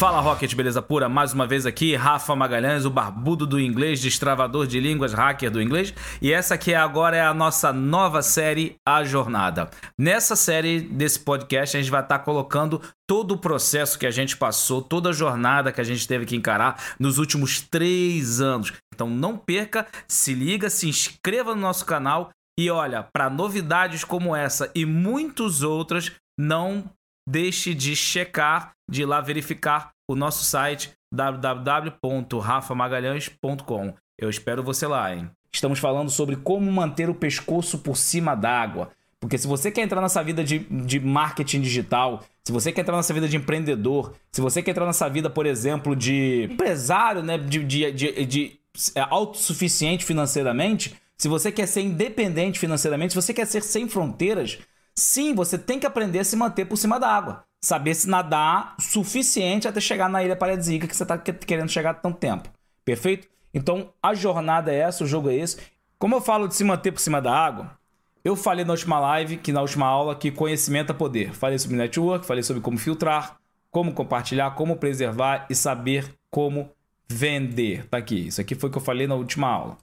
Fala Rocket, beleza pura? Mais uma vez aqui, Rafa Magalhães, o barbudo do inglês, destravador de línguas, hacker do inglês. E essa aqui agora é a nossa nova série, A Jornada. Nessa série desse podcast, a gente vai estar colocando todo o processo que a gente passou, toda a jornada que a gente teve que encarar nos últimos três anos. Então não perca, se liga, se inscreva no nosso canal e olha, para novidades como essa e muitas outras, não deixe de checar, de ir lá verificar o nosso site www.rafamagalhães.com. Eu espero você lá, hein? Estamos falando sobre como manter o pescoço por cima d'água. Porque se você quer entrar nessa vida de, de marketing digital, se você quer entrar nessa vida de empreendedor, se você quer entrar nessa vida, por exemplo, de empresário, né? De, de, de, de é, autossuficiente financeiramente, se você quer ser independente financeiramente, se você quer ser sem fronteiras, Sim, você tem que aprender a se manter por cima da água. Saber se nadar suficiente até chegar na ilha paradisíaca que você está querendo chegar há tanto tempo. Perfeito? Então, a jornada é essa, o jogo é esse. Como eu falo de se manter por cima da água, eu falei na última live, que na última aula, que conhecimento é poder. Falei sobre network, falei sobre como filtrar, como compartilhar, como preservar e saber como vender. Tá aqui. Isso aqui foi o que eu falei na última aula.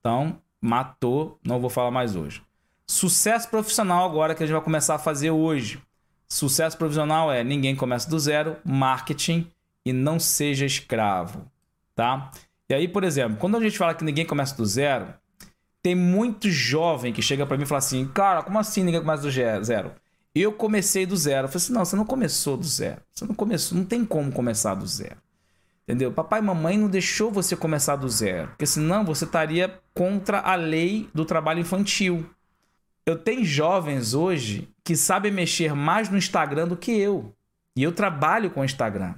Então, matou, não vou falar mais hoje. Sucesso profissional agora que a gente vai começar a fazer hoje. Sucesso profissional é ninguém começa do zero, marketing e não seja escravo, tá? E aí, por exemplo, quando a gente fala que ninguém começa do zero, tem muito jovem que chega para mim e fala assim: "Cara, como assim ninguém começa do zero?" Eu comecei do zero. Eu falei assim: "Não, você não começou do zero. Você não começou, não tem como começar do zero." Entendeu? Papai e mamãe não deixou você começar do zero, porque senão você estaria contra a lei do trabalho infantil. Eu tenho jovens hoje que sabem mexer mais no Instagram do que eu. E eu trabalho com Instagram.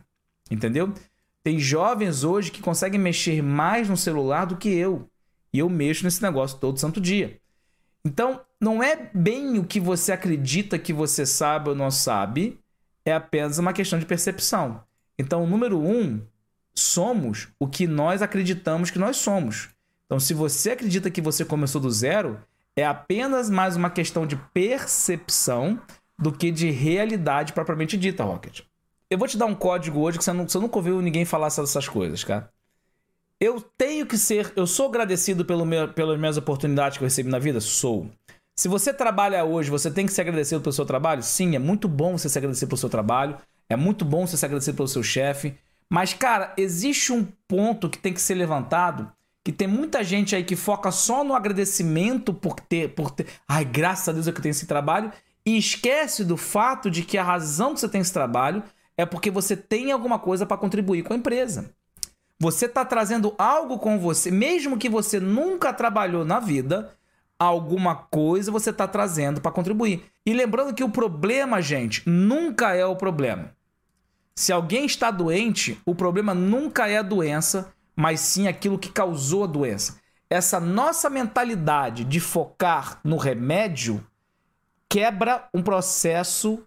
Entendeu? Tem jovens hoje que conseguem mexer mais no celular do que eu. E eu mexo nesse negócio todo santo dia. Então, não é bem o que você acredita que você sabe ou não sabe, é apenas uma questão de percepção. Então, número um, somos o que nós acreditamos que nós somos. Então, se você acredita que você começou do zero, é apenas mais uma questão de percepção do que de realidade propriamente dita, Rocket. Eu vou te dar um código hoje que você, não, você nunca ouviu ninguém falar essas coisas, cara. Eu tenho que ser. Eu sou agradecido pelo meu, pelas minhas oportunidades que eu recebi na vida? Sou. Se você trabalha hoje, você tem que ser agradecido pelo seu trabalho? Sim, é muito bom você ser agradecido pelo seu trabalho. É muito bom você ser agradecido pelo seu chefe. Mas, cara, existe um ponto que tem que ser levantado que tem muita gente aí que foca só no agradecimento por ter, por ter, ai, graças a Deus é que eu tenho esse trabalho, e esquece do fato de que a razão que você tem esse trabalho é porque você tem alguma coisa para contribuir com a empresa. Você está trazendo algo com você, mesmo que você nunca trabalhou na vida, alguma coisa você está trazendo para contribuir. E lembrando que o problema, gente, nunca é o problema. Se alguém está doente, o problema nunca é a doença, mas sim aquilo que causou a doença. Essa nossa mentalidade de focar no remédio quebra um processo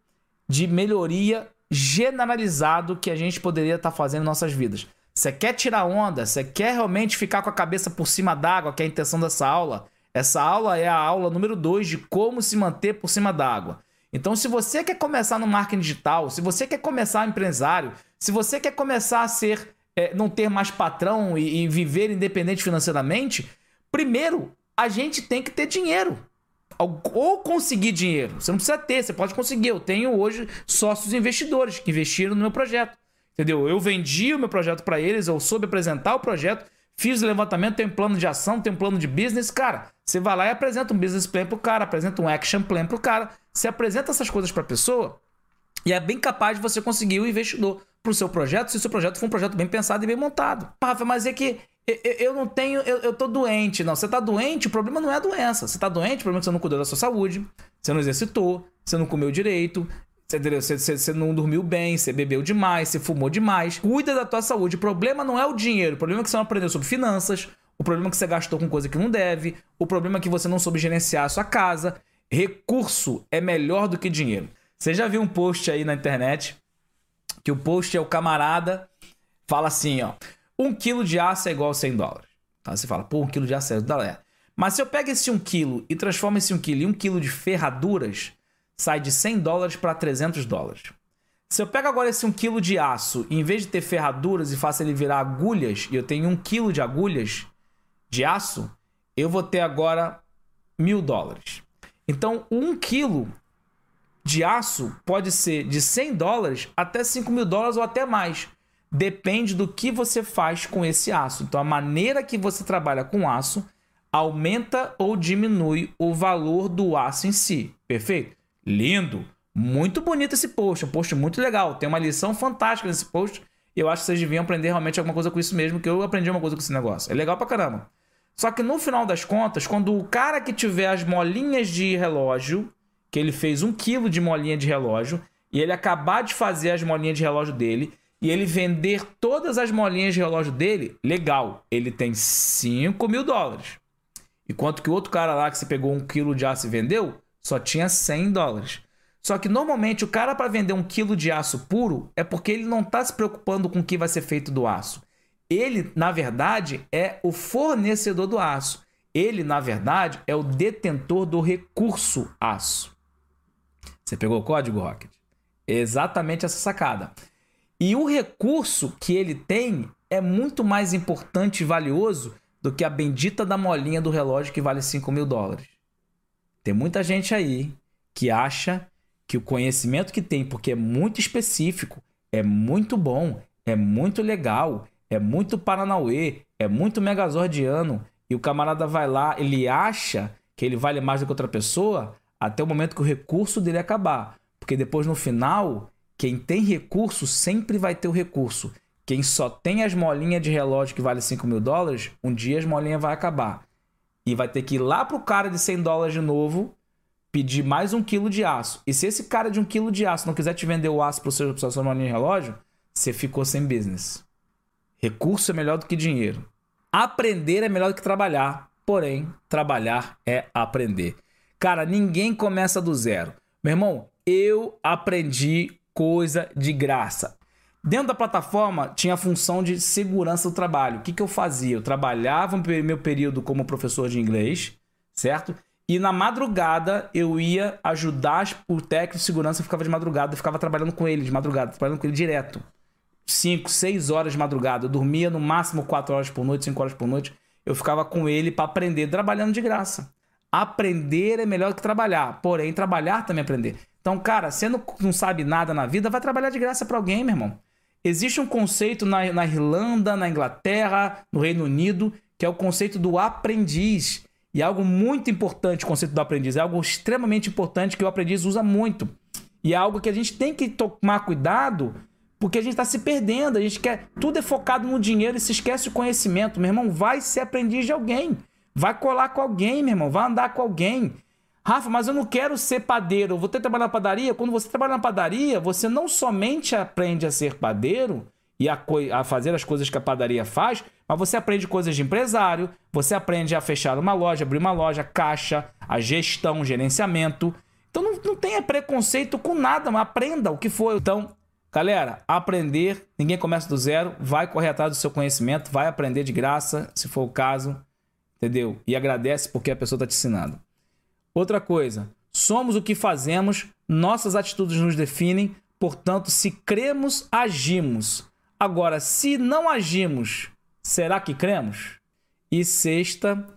de melhoria generalizado que a gente poderia estar tá fazendo em nossas vidas. Você quer tirar onda? Você quer realmente ficar com a cabeça por cima d'água, que é a intenção dessa aula? Essa aula é a aula número 2 de como se manter por cima d'água. Então, se você quer começar no marketing digital, se você quer começar empresário, se você quer começar a ser é, não ter mais patrão e, e viver independente financeiramente, primeiro a gente tem que ter dinheiro ou conseguir dinheiro. Você não precisa ter, você pode conseguir. Eu tenho hoje sócios investidores que investiram no meu projeto. Entendeu? Eu vendi o meu projeto para eles, eu soube apresentar o projeto, fiz o levantamento, tenho plano de ação, tenho plano de business. Cara, você vai lá e apresenta um business plan pro cara, apresenta um action plan pro cara. Você apresenta essas coisas pra pessoa e é bem capaz de você conseguir o investidor pro seu projeto, se o seu projeto for um projeto bem pensado e bem montado. Rafa, mas é que eu não tenho, eu, eu tô doente. Não, você tá doente, o problema não é a doença. Você tá doente, o problema é que você não cuidou da sua saúde, você não exercitou, você não comeu direito, você, você, você, não dormiu bem, você bebeu demais, você fumou demais. Cuida da tua saúde. O problema não é o dinheiro, o problema é que você não aprendeu sobre finanças, o problema é que você gastou com coisa que não deve, o problema é que você não soube gerenciar a sua casa. Recurso é melhor do que dinheiro. Você já viu um post aí na internet que o post é o camarada, fala assim, ó, um quilo de aço é igual a 100 dólares. Tá? Você fala, pô, um quilo de aço é dólar. Mas se eu pego esse um quilo e transformo esse um quilo em um quilo de ferraduras, sai de 100 dólares para 300 dólares. Se eu pego agora esse 1 kg de aço, e em vez de ter ferraduras e faço ele virar agulhas, e eu tenho 1 kg de agulhas de aço, eu vou ter agora mil dólares. Então, 1 kg de aço pode ser de 100 dólares até 5 mil dólares ou até mais. Depende do que você faz com esse aço. Então, a maneira que você trabalha com aço aumenta ou diminui o valor do aço em si. Perfeito? Lindo! Muito bonito esse post, um post muito legal. Tem uma lição fantástica nesse post. Eu acho que vocês deviam aprender realmente alguma coisa com isso mesmo, que eu aprendi uma coisa com esse negócio. É legal pra caramba. Só que no final das contas, quando o cara que tiver as molinhas de relógio, que ele fez um quilo de molinha de relógio, e ele acabar de fazer as molinhas de relógio dele, e ele vender todas as molinhas de relógio dele, legal. Ele tem 5 mil dólares. Enquanto que o outro cara lá que você pegou um quilo de aço e vendeu, só tinha 100 dólares. Só que normalmente o cara para vender um quilo de aço puro é porque ele não está se preocupando com o que vai ser feito do aço. Ele, na verdade, é o fornecedor do aço. Ele, na verdade, é o detentor do recurso aço. Você pegou o código, Rocket? Exatamente essa sacada. E o recurso que ele tem é muito mais importante e valioso do que a bendita da molinha do relógio que vale 5 mil dólares. Tem muita gente aí que acha que o conhecimento que tem, porque é muito específico, é muito bom, é muito legal, é muito Paranauê, é muito Megazordiano, e o camarada vai lá, ele acha que ele vale mais do que outra pessoa, até o momento que o recurso dele acabar. Porque depois, no final, quem tem recurso sempre vai ter o recurso. Quem só tem as molinhas de relógio que vale 5 mil dólares, um dia as molinhas vai acabar. E vai ter que ir lá pro cara de 100 dólares de novo pedir mais um quilo de aço. E se esse cara de um quilo de aço não quiser te vender o aço para seu sua de relógio, você ficou sem business. Recurso é melhor do que dinheiro. Aprender é melhor do que trabalhar. Porém, trabalhar é aprender. Cara, ninguém começa do zero. Meu irmão, eu aprendi coisa de graça. Dentro da plataforma tinha a função de segurança do trabalho. O que, que eu fazia? Eu trabalhava meu período como professor de inglês, certo? E na madrugada eu ia ajudar o técnico de segurança, eu ficava de madrugada, eu ficava trabalhando com ele de madrugada, trabalhando com ele direto. 5, 6 horas de madrugada. Eu dormia no máximo 4 horas por noite, 5 horas por noite. Eu ficava com ele para aprender, trabalhando de graça. Aprender é melhor que trabalhar, porém, trabalhar também é aprender. Então, cara, você não, não sabe nada na vida, vai trabalhar de graça para alguém, meu irmão. Existe um conceito na, na Irlanda, na Inglaterra, no Reino Unido, que é o conceito do aprendiz. E é algo muito importante o conceito do aprendiz. É algo extremamente importante que o aprendiz usa muito. E é algo que a gente tem que tomar cuidado, porque a gente está se perdendo. A gente quer. Tudo é focado no dinheiro e se esquece o conhecimento. Meu irmão, vai ser aprendiz de alguém. Vai colar com alguém, meu irmão. Vai andar com alguém. Rafa, mas eu não quero ser padeiro. Eu vou ter que trabalhar na padaria. Quando você trabalha na padaria, você não somente aprende a ser padeiro e a, a fazer as coisas que a padaria faz, mas você aprende coisas de empresário, você aprende a fechar uma loja, abrir uma loja, caixa, a gestão, gerenciamento. Então não, não tenha preconceito com nada, mas aprenda o que for. Então, galera, aprender, ninguém começa do zero, vai correr atrás do seu conhecimento, vai aprender de graça, se for o caso, entendeu? E agradece porque a pessoa está te ensinando. Outra coisa, somos o que fazemos, nossas atitudes nos definem, portanto, se cremos, agimos. Agora, se não agimos, será que cremos? E sexta,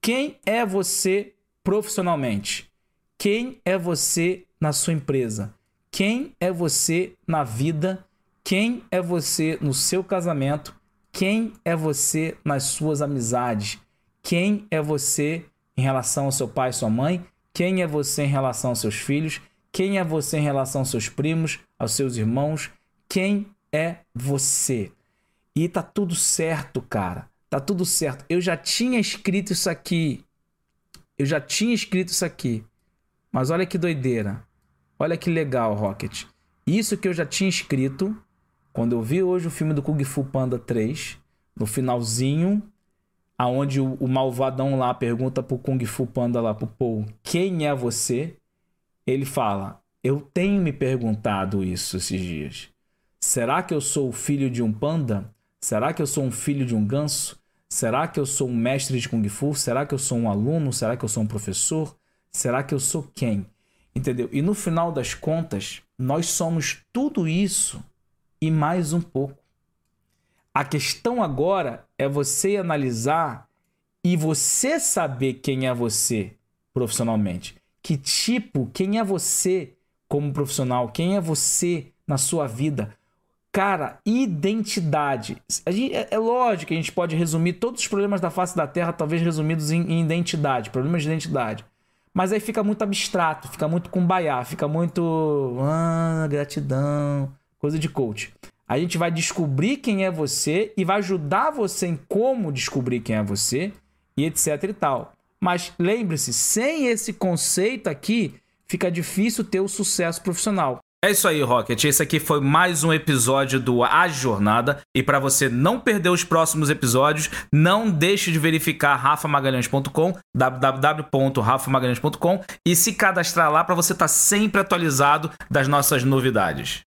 quem é você profissionalmente? Quem é você na sua empresa? Quem é você na vida? Quem é você no seu casamento? Quem é você nas suas amizades? Quem é você em relação ao seu pai e sua mãe? Quem é você em relação aos seus filhos? Quem é você em relação aos seus primos, aos seus irmãos? Quem é você. E tá tudo certo, cara. Tá tudo certo. Eu já tinha escrito isso aqui. Eu já tinha escrito isso aqui. Mas olha que doideira. Olha que legal, Rocket. Isso que eu já tinha escrito quando eu vi hoje o filme do Kung Fu Panda 3, no finalzinho, aonde o, o malvadão lá pergunta pro Kung Fu Panda lá pro Paul, quem é você? Ele fala: "Eu tenho me perguntado isso esses dias. Será que eu sou o filho de um panda? Será que eu sou um filho de um ganso? Será que eu sou um mestre de Kung Fu? Será que eu sou um aluno? Será que eu sou um professor? Será que eu sou quem? Entendeu? E no final das contas, nós somos tudo isso e mais um pouco. A questão agora é você analisar e você saber quem é você profissionalmente. Que tipo, quem é você como profissional? Quem é você na sua vida? Cara, identidade. Gente, é, é, lógico que a gente pode resumir todos os problemas da face da Terra, talvez resumidos em, em identidade, problemas de identidade. Mas aí fica muito abstrato, fica muito cumbaiá, fica muito. Ah, gratidão, coisa de coach. A gente vai descobrir quem é você e vai ajudar você em como descobrir quem é você e etc e tal. Mas lembre-se, sem esse conceito aqui, fica difícil ter o sucesso profissional. É isso aí, Rocket. Esse aqui foi mais um episódio do A Jornada. E para você não perder os próximos episódios, não deixe de verificar rafamagalhães.com, www.rafamagalhães.com e se cadastrar lá para você estar tá sempre atualizado das nossas novidades.